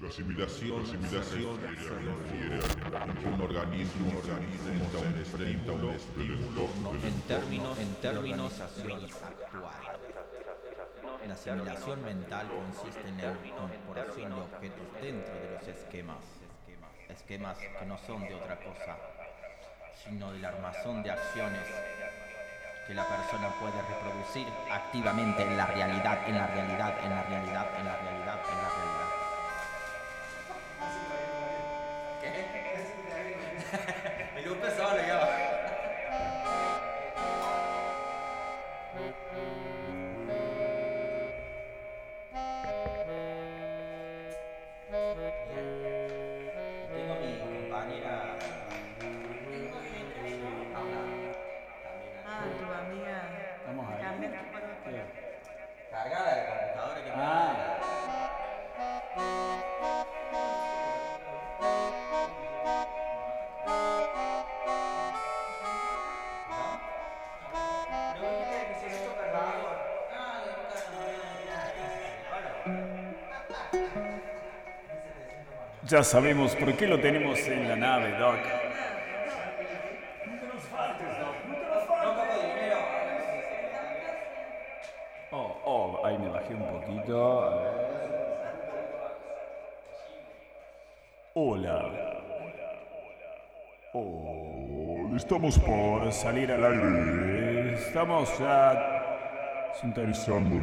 La asimilación, asimilación refiere a que un organismo, organismo un estímulo, estímulo en términos, en términos actuales. La asimilación mental consiste en la incorporación de objetos dentro de los esquemas, esquemas que no son de otra cosa, sino del armazón de acciones que la persona puede reproducir activamente en la realidad, en la realidad, en la realidad, en la realidad, cargada de computadora que me Ah. Ya sabemos por qué lo tenemos en la nave, Doc. Estamos por salir al aire. Estamos ya sintonizando.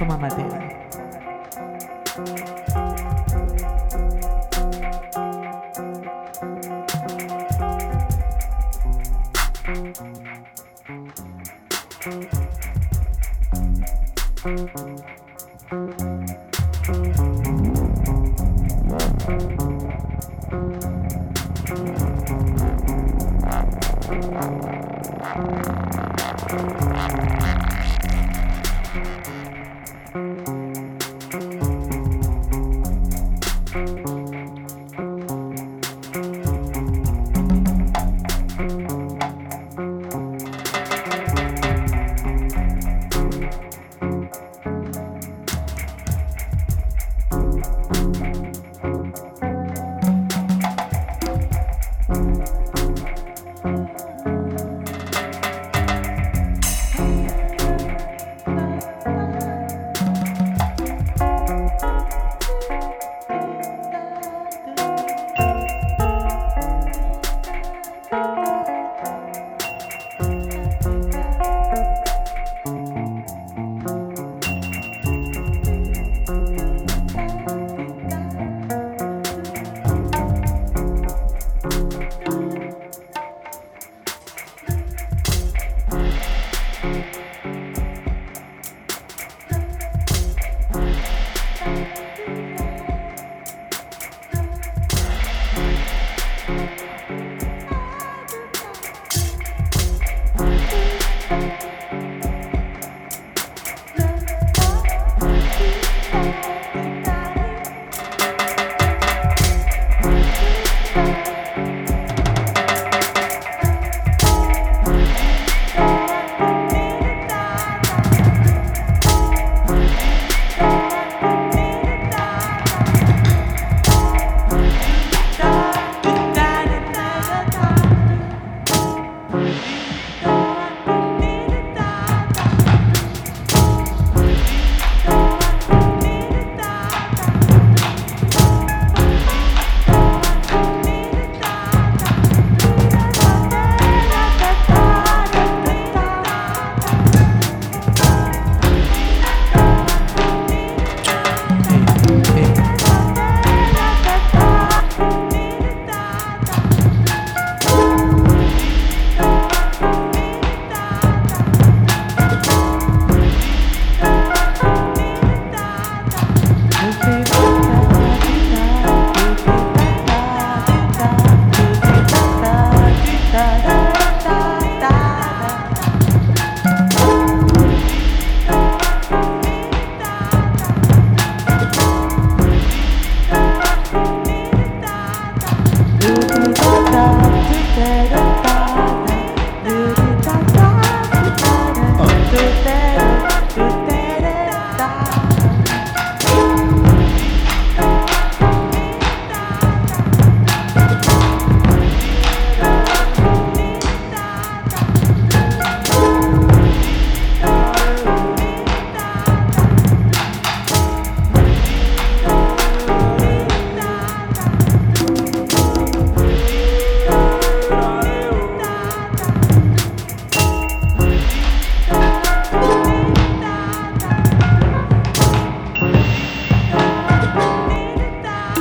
Toma Mateo.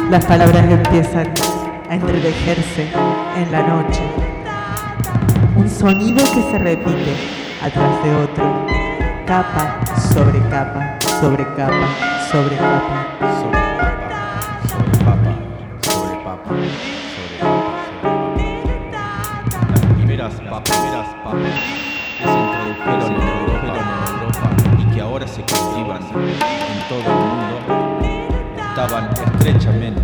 Las palabras empiezan a entretejerse en la noche. Un sonido que se repite atrás de otro. Capa sobre capa, sobre capa, sobre capa. Sobre papa, sobre papa, sobre papa, sobre papa. Las primeras papas, primeras papas que se introdujeron en Europa, y que ahora se cultivan en todo el mundo estaban estrechamente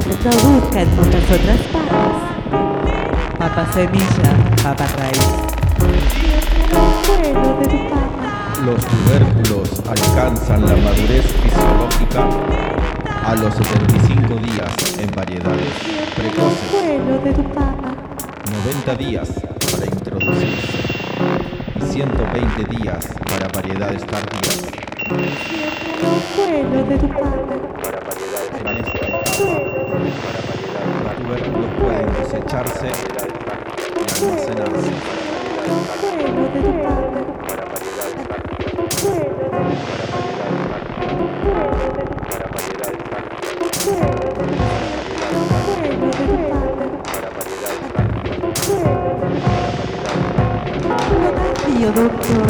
se reproduzcan muchas otras papas. Papa semilla, papa raíz. Los tubérculos alcanzan la madurez fisiológica a los 75 días en variedades precoces, vuelo de tu papa 90 días para introducirse y 120 días para variedades tardías. vuelo de tu papa En esta etapa, los tubérculos pueden cosecharse y almacenarse. vuelo de tu papa vuelo de tu papa Tío doctor,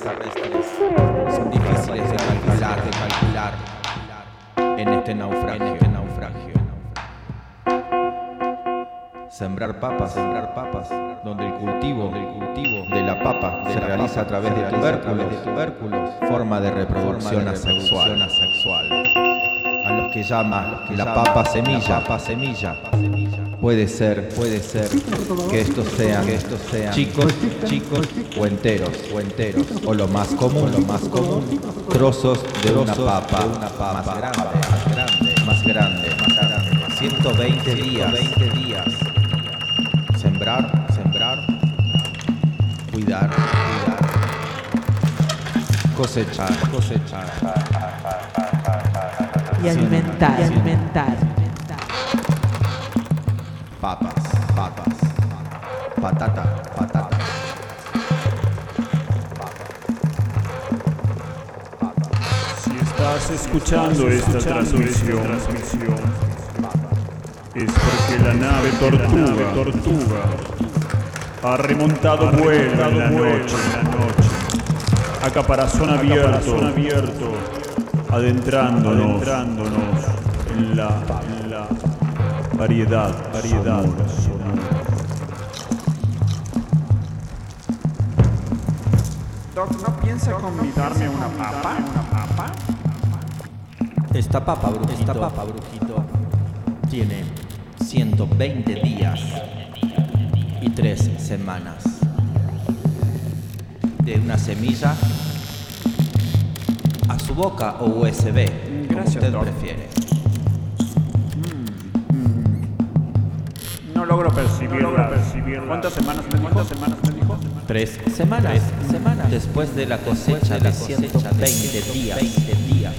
terrestres, son difíciles de calcular, de calcular en este naufragio. En este naufragio. Sembrar papas, sembrar papas, donde el cultivo, del cultivo de la papa se realiza a través de tubérculos, forma de reproducción asexual, asexual, a los que llama la papa semilla, papa semilla. Puede ser, puede ser que estos sean, que estos sean chicos, chicos. O enteros, o enteros, o lo más común, lo más común, trozos de una papa, una papa. Más grande, más grande, más grande, más grande. 120 días, 20 días. Sembrar, sembrar, cuidar, cuidar, cosechar, cosechar. Y alimentar, y alimentar. Papas, papas, patata, patata. Si estás escuchando esta transmisión, es porque la nave Tortuga, Tortuga ha remontado vuelo en la noche, a caparazón abierto, abierto, adentrándonos, en la, en la variedad, variedad. Doc, ¿no piensa convidarme a una papa? ¿Una papa? Esta papa, brujito, esta papa, brujito, tiene 120 días y 3 semanas. De una semilla a su boca o USB, como Gracias, usted Doc. prefiere. No logro percibirla. ¿Cuántas semanas me dijo? ¿Cuántas semanas me dijo? Tres semanas, semanas después de la cosecha de 120 días. días.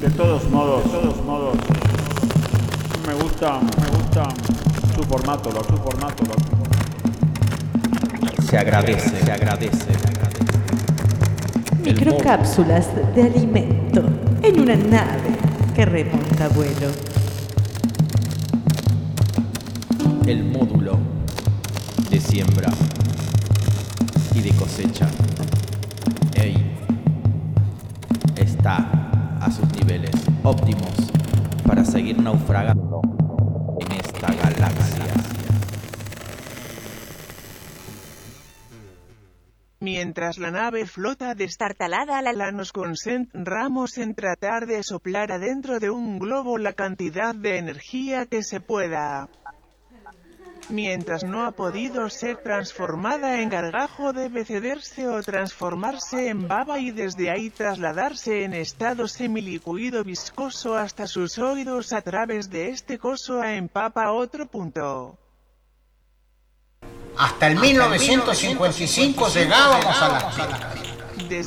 De todos modos, de todos modos, me gusta, me gusta su formato, su formato, Doc. Se agradece, se agradece. Microcápsulas de alimento en una nave que remonta vuelo. El módulo de siembra y de cosecha. Está a sus niveles óptimos para seguir naufragando en esta galaxia. Mientras la nave flota destartalada la, la nos concentramos en tratar de soplar adentro de un globo la cantidad de energía que se pueda. Mientras no ha podido ser transformada en gargajo debe cederse o transformarse en baba y desde ahí trasladarse en estado semilicuido viscoso hasta sus oídos a través de este coso a empapa otro punto. Hasta el 1955 llegábamos a las pistas.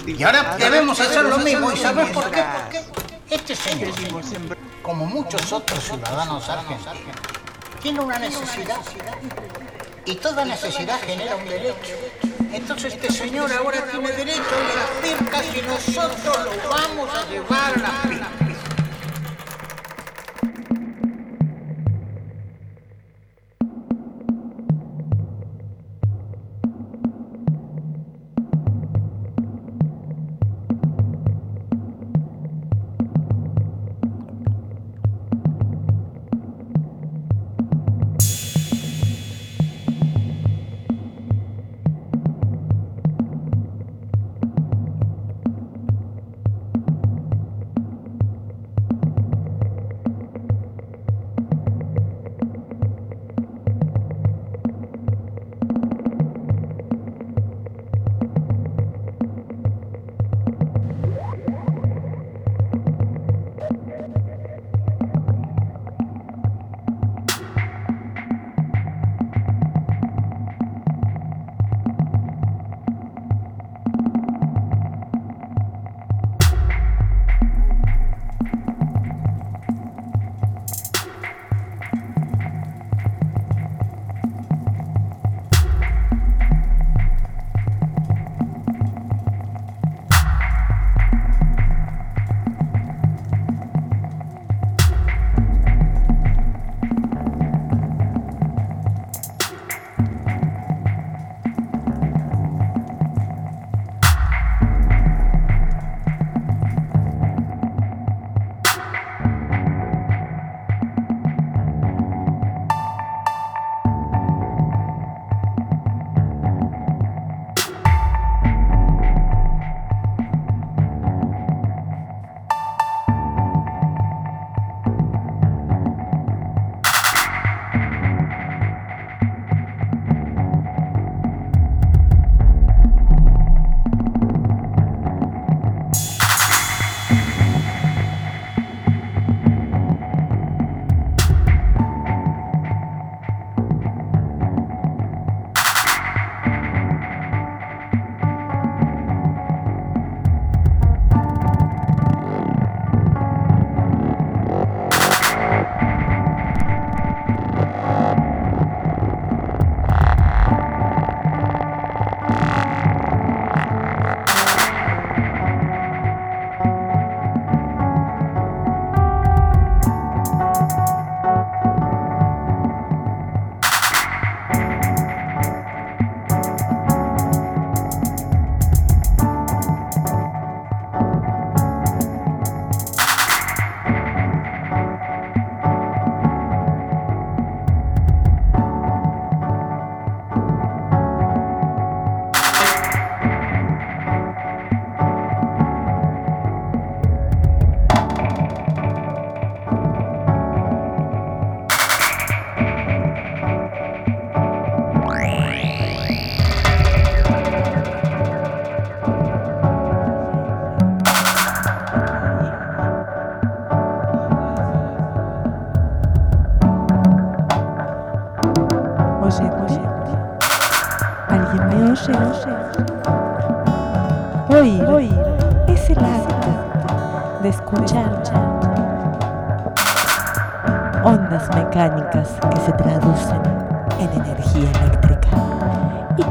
Y ahora debemos hacer lo mismo. ¿Y sabes por qué? Este señor, como muchos otros ciudadanos argentinos, tiene una necesidad. Y toda necesidad genera un derecho. Entonces este señor ahora tiene derecho a las pircas y nosotros lo vamos a llevar a las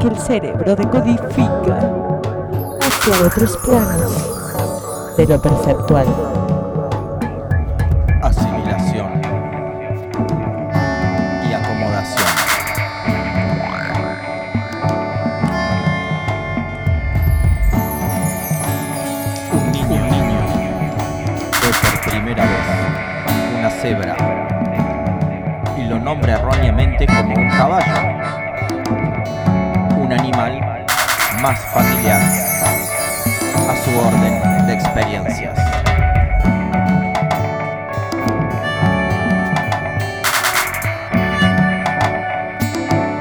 pircas. cerebro decodifica hacia otros planos de lo perceptual. Asimilación y acomodación. Un niño, un niño ve por primera vez una cebra y lo nombra erróneamente como un caballo más familiar a su orden de experiencias.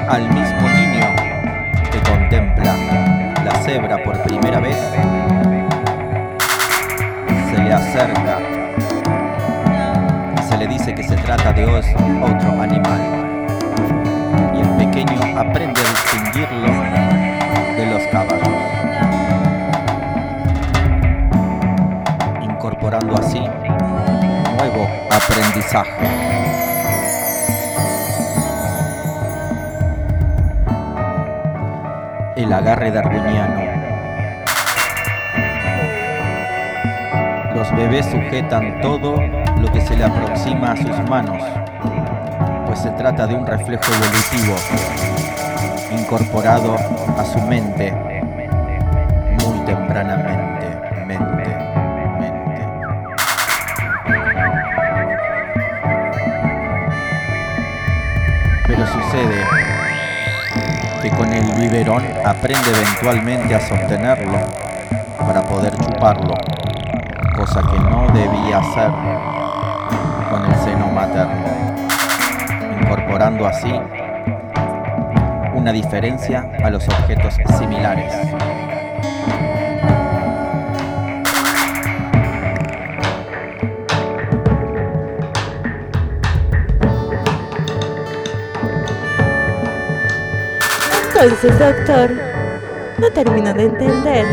al mismo niño que contempla la cebra por primera vez, se le acerca y se le dice que se trata de otro animal. Y el pequeño aprende a distinguirlo el agarre darwiniano. Los bebés sujetan todo lo que se le aproxima a sus manos, pues se trata de un reflejo evolutivo incorporado a su mente biberón aprende eventualmente a sostenerlo para poder chuparlo, cosa que no debía hacer con el seno materno, incorporando así una diferencia a los objetos similares. Entonces, doctor, no termino de entender.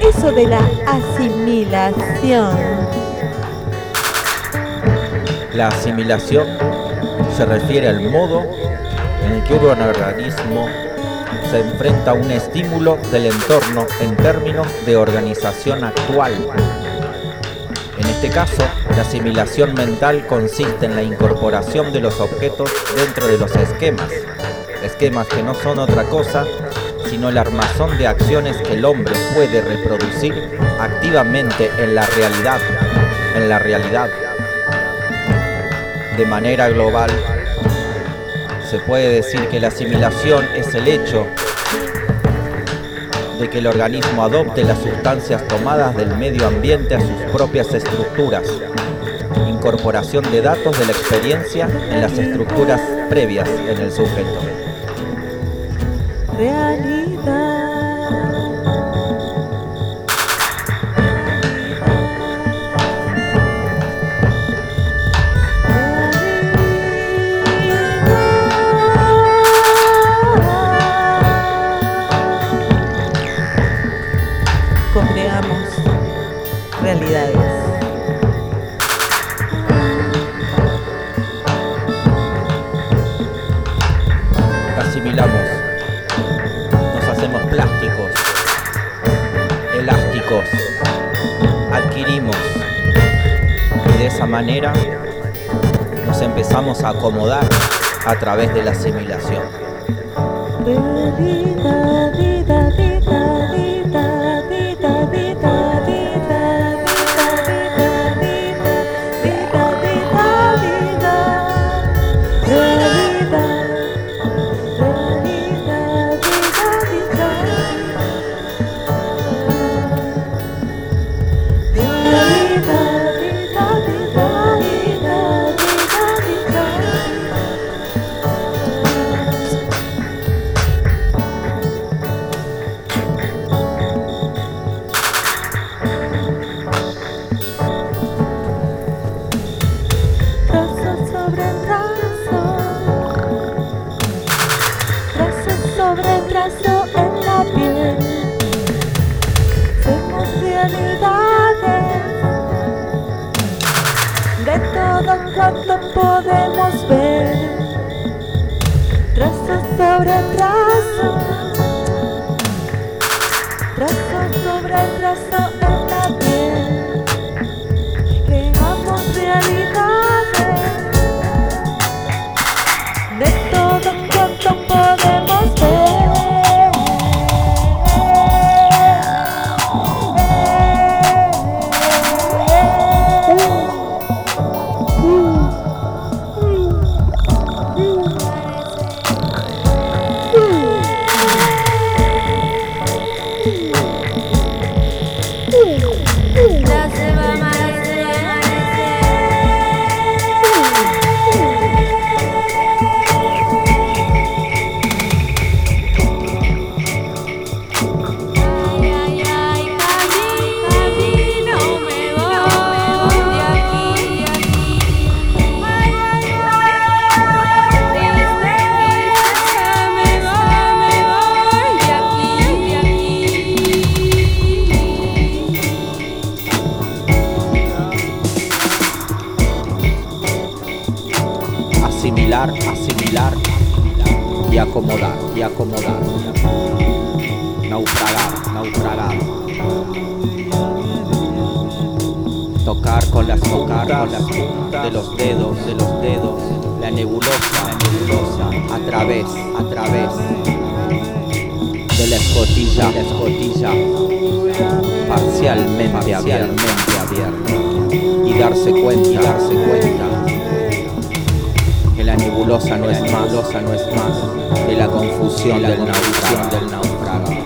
Eso de la asimilación. La asimilación se refiere al modo en el que un organismo se enfrenta a un estímulo del entorno en términos de organización actual. En este caso, la asimilación mental consiste en la incorporación de los objetos dentro de los esquemas, esquemas que no son otra cosa sino el armazón de acciones que el hombre puede reproducir activamente en la realidad, en la realidad. De manera global, se puede decir que la asimilación es el hecho de que el organismo adopte las sustancias tomadas del medio ambiente a sus propias estructuras, incorporación de datos de la experiencia en las estructuras previas en el sujeto realidad. Creamos realidades. asimilamos esa manera nos empezamos a acomodar a través de la asimilación. Does it y acomodar. Naufragar, naufragar. Tocar con las tocar con las puntas de los dedos, de los dedos, la nebulosa, la nebulosa, a través, a través de la escotilla, la escotilla, parcialmente, parcialmente abierta, y darse cuenta, y darse cuenta que la nebulosa no es más, no es más. Que la confusión del naufragio,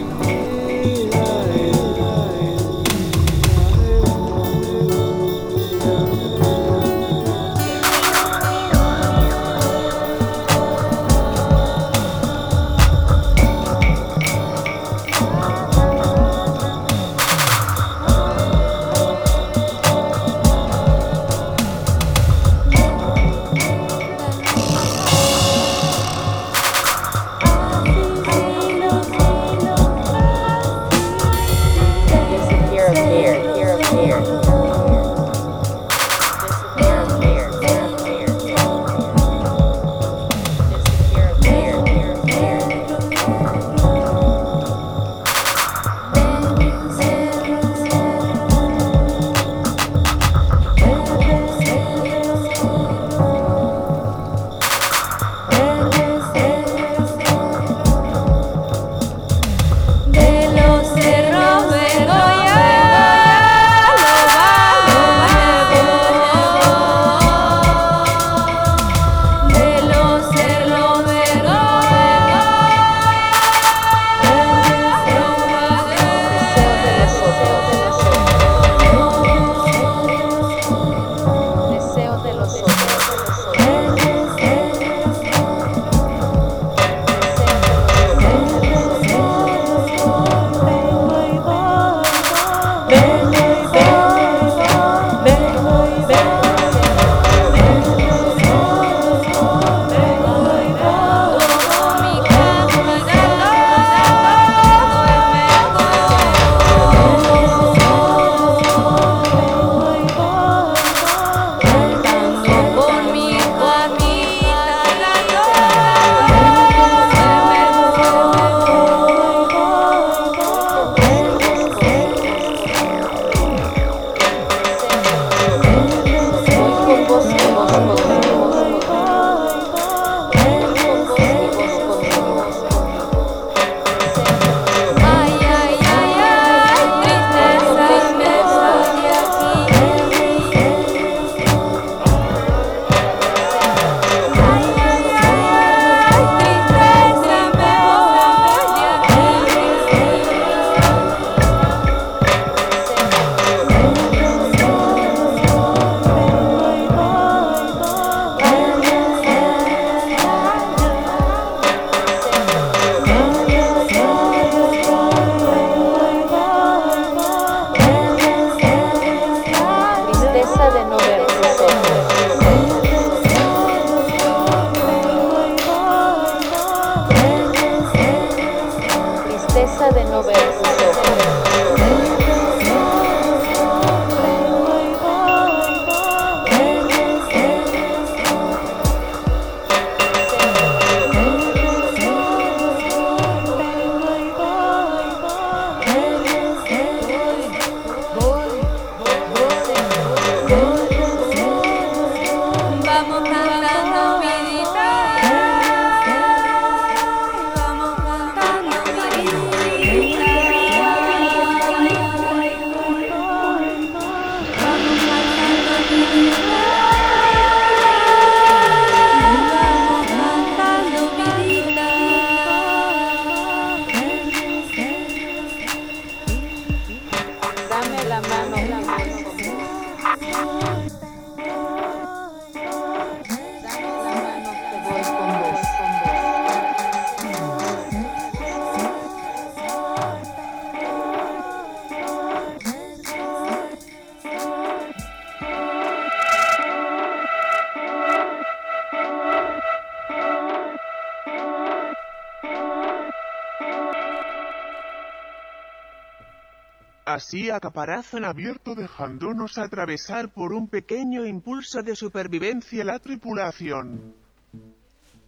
a caparazón abierto dejándonos atravesar por un pequeño impulso de supervivencia la tripulación.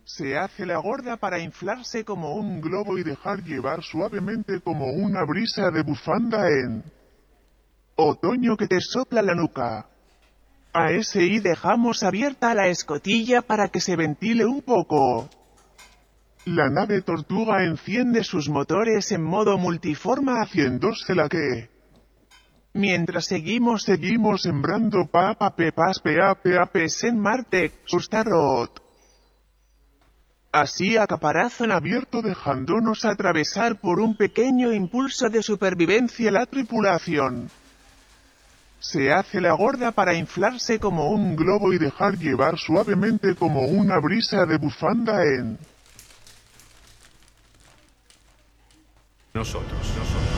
Se hace la gorda para inflarse como un globo y dejar llevar suavemente como una brisa de bufanda en otoño que te sopla la nuca. A ese y dejamos abierta la escotilla para que se ventile un poco. La nave tortuga enciende sus motores en modo multiforma haciéndose la que. Mientras seguimos seguimos sembrando papa pepas peapes en Marte, sustarot. Así a caparazón abierto dejándonos atravesar por un pequeño impulso de supervivencia la tripulación. Se hace la gorda para inflarse como un globo y dejar llevar suavemente como una brisa de bufanda en nosotros, nosotros.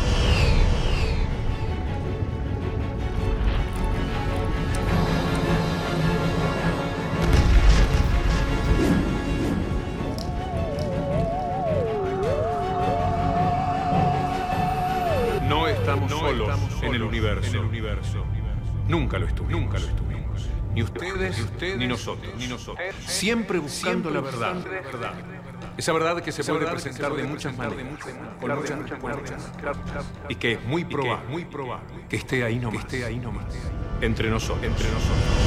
Universo. en el universo. Nunca lo estuvimos. Nunca lo estuvimos. Ni ustedes, ni, nosotros. ni nosotros. Siempre buscando la verdad. verdad. Esa verdad que se puede presentar de muchas maneras, con muchas respuestas, y que es muy probable, muy probable que esté ahí nomás, que esté ahí nomás, entre nosotros, entre nosotros.